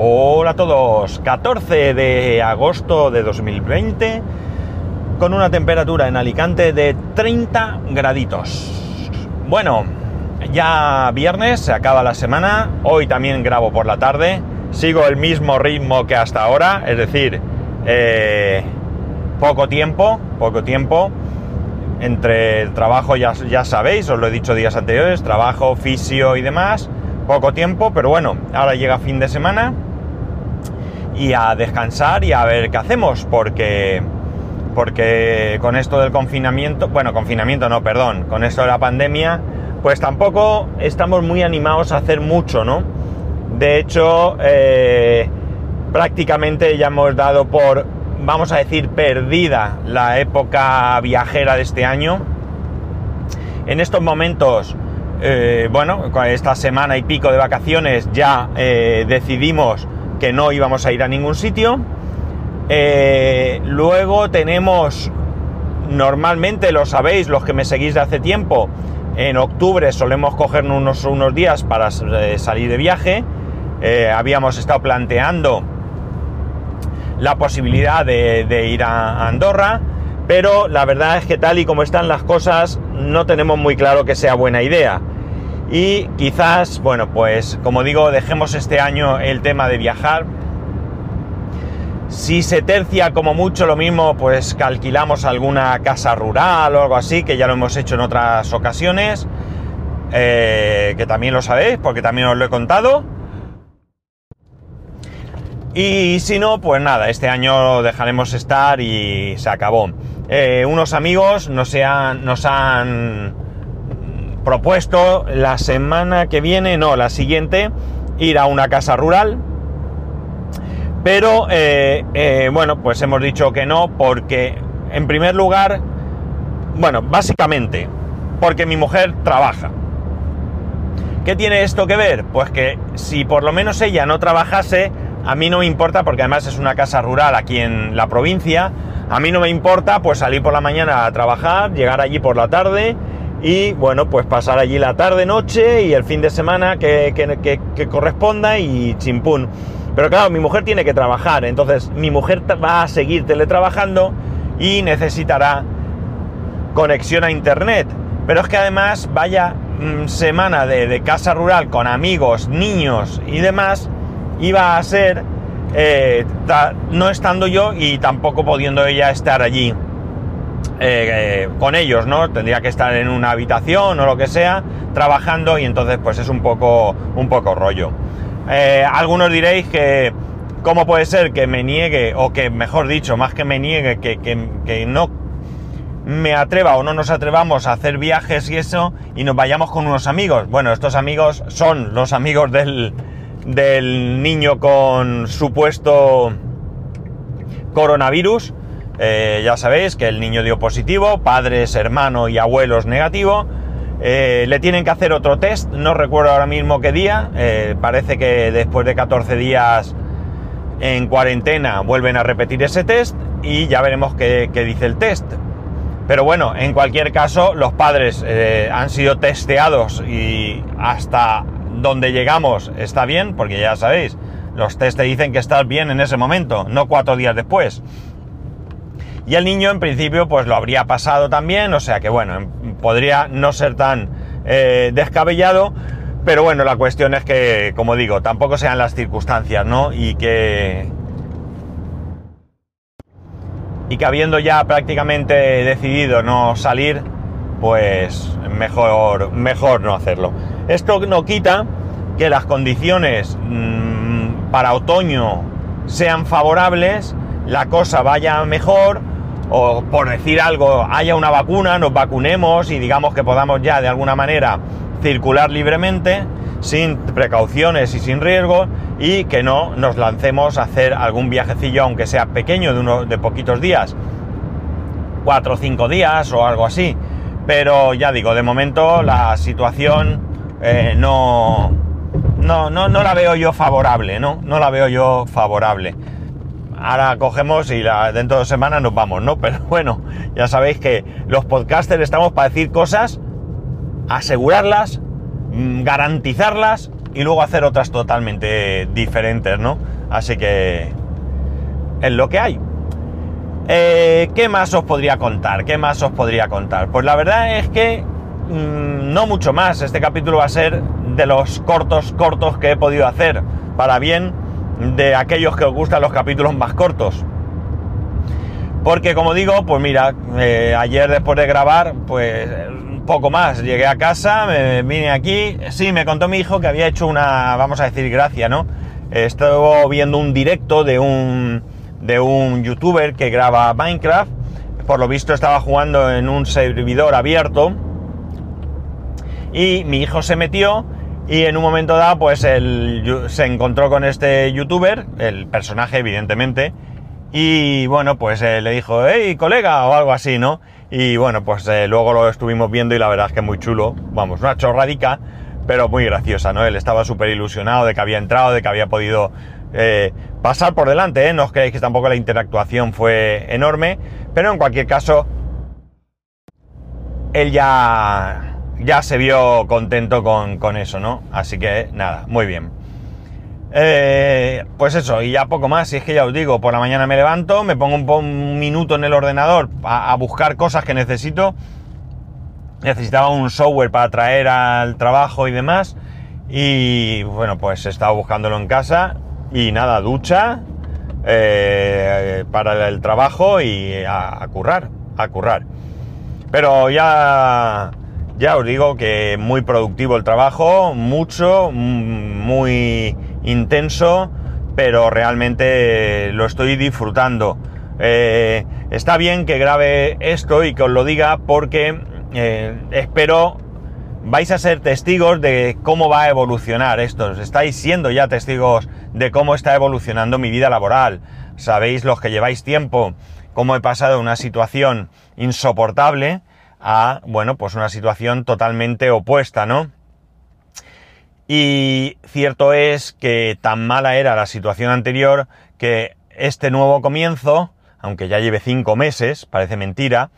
Hola a todos, 14 de agosto de 2020 con una temperatura en Alicante de 30 graditos. Bueno, ya viernes, se acaba la semana, hoy también grabo por la tarde, sigo el mismo ritmo que hasta ahora, es decir, eh, poco tiempo, poco tiempo, entre el trabajo ya, ya sabéis, os lo he dicho días anteriores, trabajo, fisio y demás, poco tiempo, pero bueno, ahora llega fin de semana y a descansar y a ver qué hacemos, porque, porque con esto del confinamiento, bueno, confinamiento no, perdón, con esto de la pandemia, pues tampoco estamos muy animados a hacer mucho, ¿no? De hecho, eh, prácticamente ya hemos dado por, vamos a decir, perdida la época viajera de este año. En estos momentos, eh, bueno, esta semana y pico de vacaciones ya eh, decidimos que no íbamos a ir a ningún sitio. Eh, luego tenemos, normalmente lo sabéis, los que me seguís de hace tiempo, en octubre solemos cogernos unos, unos días para eh, salir de viaje. Eh, habíamos estado planteando la posibilidad de, de ir a Andorra, pero la verdad es que tal y como están las cosas, no tenemos muy claro que sea buena idea. Y quizás, bueno, pues como digo, dejemos este año el tema de viajar. Si se tercia como mucho lo mismo, pues que alquilamos alguna casa rural o algo así, que ya lo hemos hecho en otras ocasiones, eh, que también lo sabéis, porque también os lo he contado. Y si no, pues nada, este año dejaremos estar y se acabó. Eh, unos amigos nos, han, nos han propuesto la semana que viene, no, la siguiente, ir a una casa rural. Pero, eh, eh, bueno, pues hemos dicho que no porque, en primer lugar, bueno, básicamente, porque mi mujer trabaja. ¿Qué tiene esto que ver? Pues que si por lo menos ella no trabajase, a mí no me importa, porque además es una casa rural aquí en la provincia, a mí no me importa pues salir por la mañana a trabajar, llegar allí por la tarde y bueno, pues pasar allí la tarde, noche y el fin de semana que, que, que, corresponda y chimpún. Pero claro, mi mujer tiene que trabajar, entonces mi mujer va a seguir teletrabajando y necesitará conexión a internet. Pero es que además vaya mmm, semana de, de, casa rural con amigos, niños y demás, iba a ser eh, no estando yo y tampoco pudiendo ella estar allí. Eh, eh, con ellos, ¿no? Tendría que estar en una habitación o lo que sea, trabajando y entonces pues es un poco, un poco rollo. Eh, algunos diréis que cómo puede ser que me niegue, o que mejor dicho, más que me niegue, que, que, que no me atreva o no nos atrevamos a hacer viajes y eso y nos vayamos con unos amigos. Bueno, estos amigos son los amigos del, del niño con supuesto coronavirus eh, ya sabéis que el niño dio positivo, padres, hermano y abuelos negativo. Eh, le tienen que hacer otro test, no recuerdo ahora mismo qué día. Eh, parece que después de 14 días en cuarentena vuelven a repetir ese test y ya veremos qué, qué dice el test. Pero bueno, en cualquier caso, los padres han sido testeados y hasta donde llegamos está bien, porque ya sabéis, los test te dicen que estás bien en ese momento, no cuatro días después. Y el niño en principio pues lo habría pasado también, o sea que bueno, podría no ser tan eh, descabellado, pero bueno, la cuestión es que, como digo, tampoco sean las circunstancias, ¿no? Y que... Y que habiendo ya prácticamente decidido no salir, pues mejor, mejor no hacerlo. Esto no quita que las condiciones mmm, para otoño sean favorables, la cosa vaya mejor, o por decir algo, haya una vacuna, nos vacunemos y digamos que podamos ya de alguna manera circular libremente, sin precauciones y sin riesgo, y que no nos lancemos a hacer algún viajecillo, aunque sea pequeño, de, uno, de poquitos días, cuatro o cinco días o algo así. Pero ya digo, de momento la situación eh, no, no, no, no la veo yo favorable, ¿no? No la veo yo favorable ahora cogemos y dentro de dos semanas nos vamos, ¿no? Pero bueno, ya sabéis que los podcasters estamos para decir cosas, asegurarlas, garantizarlas y luego hacer otras totalmente diferentes, ¿no? Así que es lo que hay. Eh, ¿Qué más os podría contar? ¿Qué más os podría contar? Pues la verdad es que mm, no mucho más. Este capítulo va a ser de los cortos, cortos que he podido hacer. Para bien de aquellos que os gustan los capítulos más cortos. Porque como digo, pues mira, eh, ayer después de grabar, pues un poco más, llegué a casa, me vine aquí, sí, me contó mi hijo que había hecho una, vamos a decir, gracia, ¿no? Estuvo viendo un directo de un, de un youtuber que graba Minecraft, por lo visto estaba jugando en un servidor abierto, y mi hijo se metió y en un momento dado, pues él se encontró con este youtuber, el personaje, evidentemente, y bueno, pues eh, le dijo, hey, colega, o algo así, ¿no? Y bueno, pues eh, luego lo estuvimos viendo y la verdad es que muy chulo, vamos, una chorradica, pero muy graciosa, ¿no? Él estaba súper ilusionado de que había entrado, de que había podido eh, pasar por delante, ¿eh? No os creéis que tampoco la interactuación fue enorme, pero en cualquier caso, él ya ya se vio contento con, eso, ¿no? Así que nada, muy bien. Eh, pues eso, y ya poco más, si es que ya os digo, por la mañana me levanto, me pongo un, minuto en el ordenador a, buscar cosas que necesito. Necesitaba un software para traer al trabajo y demás. Y bueno, pues he estado buscándolo en casa. Y nada, ducha eh, para el trabajo y a currar, a currar. Pero ya ya os digo que muy productivo el trabajo, mucho, muy intenso, pero realmente lo estoy disfrutando. Eh, está bien que grabe esto y que os lo diga porque eh, espero vais a ser testigos de cómo va a evolucionar esto. Estáis siendo ya testigos de cómo está evolucionando mi vida laboral. Sabéis los que lleváis tiempo cómo he pasado una situación insoportable a, bueno, pues una situación totalmente opuesta, ¿no? Y cierto es que tan mala era la situación anterior que este nuevo comienzo, aunque ya lleve cinco meses, parece mentira,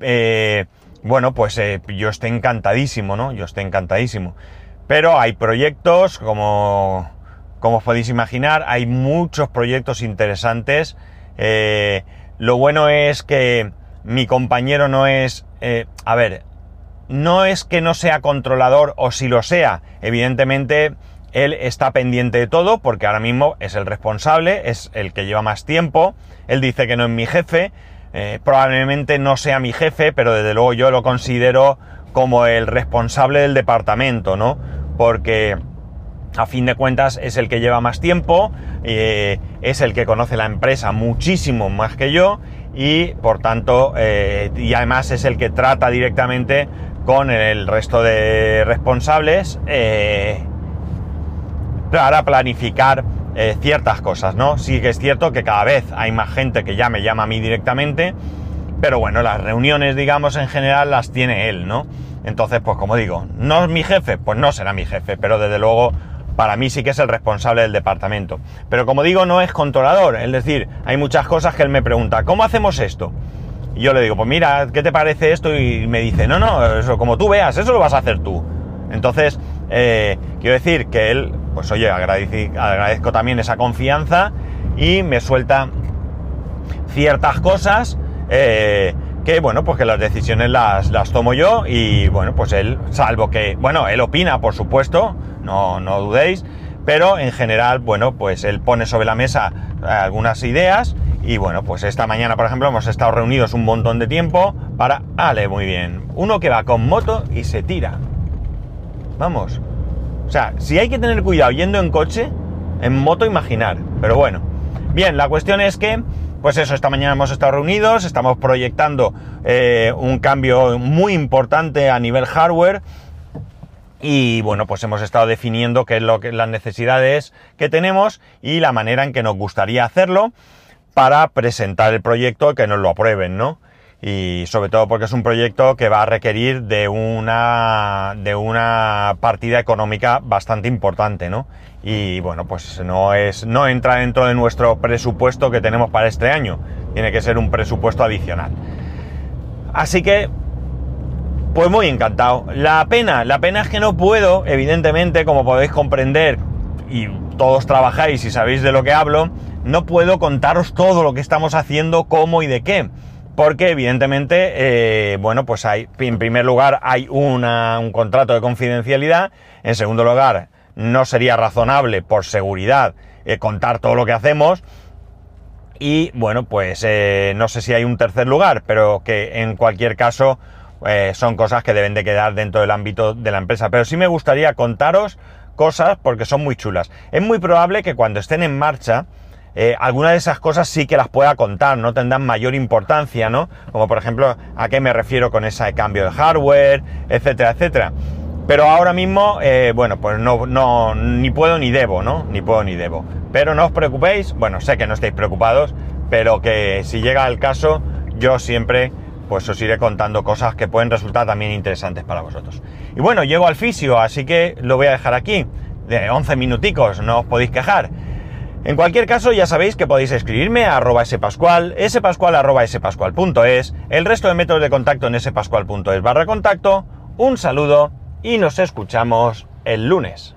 eh, bueno, pues eh, yo estoy encantadísimo, ¿no? Yo estoy encantadísimo. Pero hay proyectos, como, como os podéis imaginar, hay muchos proyectos interesantes. Eh, lo bueno es que mi compañero no es eh, a ver, no es que no sea controlador o si lo sea, evidentemente él está pendiente de todo porque ahora mismo es el responsable, es el que lleva más tiempo, él dice que no es mi jefe, eh, probablemente no sea mi jefe, pero desde luego yo lo considero como el responsable del departamento, ¿no? Porque a fin de cuentas es el que lleva más tiempo, eh, es el que conoce la empresa muchísimo más que yo y por tanto, eh, y además es el que trata directamente con el resto de responsables eh, para planificar eh, ciertas cosas, ¿no? Sí que es cierto que cada vez hay más gente que ya me llama a mí directamente, pero bueno, las reuniones, digamos, en general las tiene él, ¿no? Entonces, pues como digo, ¿no es mi jefe? Pues no será mi jefe, pero desde luego para mí sí que es el responsable del departamento. Pero como digo, no es controlador, es decir, hay muchas cosas que él me pregunta, ¿cómo hacemos esto? Y yo le digo, pues mira, ¿qué te parece esto? Y me dice, no, no, eso como tú veas, eso lo vas a hacer tú. Entonces, eh, quiero decir que él, pues oye, agradezco también esa confianza y me suelta ciertas cosas eh, que, bueno, pues que las decisiones las, las tomo yo y, bueno, pues él, salvo que, bueno, él opina, por supuesto, no, no dudéis, pero en general, bueno, pues él pone sobre la mesa eh, algunas ideas y bueno, pues esta mañana, por ejemplo, hemos estado reunidos un montón de tiempo para... Ale, muy bien. Uno que va con moto y se tira. Vamos. O sea, si hay que tener cuidado yendo en coche, en moto imaginar. Pero bueno. Bien, la cuestión es que, pues eso, esta mañana hemos estado reunidos, estamos proyectando eh, un cambio muy importante a nivel hardware y bueno, pues hemos estado definiendo qué es lo que las necesidades que tenemos y la manera en que nos gustaría hacerlo para presentar el proyecto que nos lo aprueben, ¿no? Y sobre todo porque es un proyecto que va a requerir de una de una partida económica bastante importante, ¿no? Y bueno, pues no es no entra dentro de nuestro presupuesto que tenemos para este año. Tiene que ser un presupuesto adicional. Así que Pues muy encantado. La pena, la pena es que no puedo, evidentemente, como podéis comprender, y todos trabajáis y sabéis de lo que hablo, no puedo contaros todo lo que estamos haciendo, cómo y de qué. Porque evidentemente, eh, bueno, pues hay, en primer lugar, hay una, un contrato de confidencialidad. En segundo lugar, no sería razonable, por seguridad, eh, contar todo lo que hacemos. Y bueno, pues eh, no sé si hay un tercer lugar, pero que en cualquier caso son cosas que deben de quedar dentro del ámbito de la empresa. Pero sí me gustaría contaros cosas porque son muy chulas. Es muy probable que cuando estén en marcha, eh, alguna de esas cosas sí que las pueda contar, no tendrán mayor importancia, ¿no? Como por ejemplo, a qué me refiero con ese cambio de hardware, etcétera, etcétera. Pero ahora mismo, eh, bueno, pues no, no, ni puedo ni debo, ¿no? Ni puedo ni debo. Pero no os preocupéis, bueno, sé que no estáis preocupados, pero que si llega el caso, yo siempre pues os iré contando cosas que pueden resultar también interesantes para vosotros. Y bueno, llego al fisio, así que lo voy a dejar aquí, de 11 minuticos, no os podéis quejar. En cualquier caso, ya sabéis que podéis escribirme a arroba spascual, spascual arroba spascual.es, el resto de métodos de contacto en spascual.es barra contacto. Un saludo y nos escuchamos el lunes.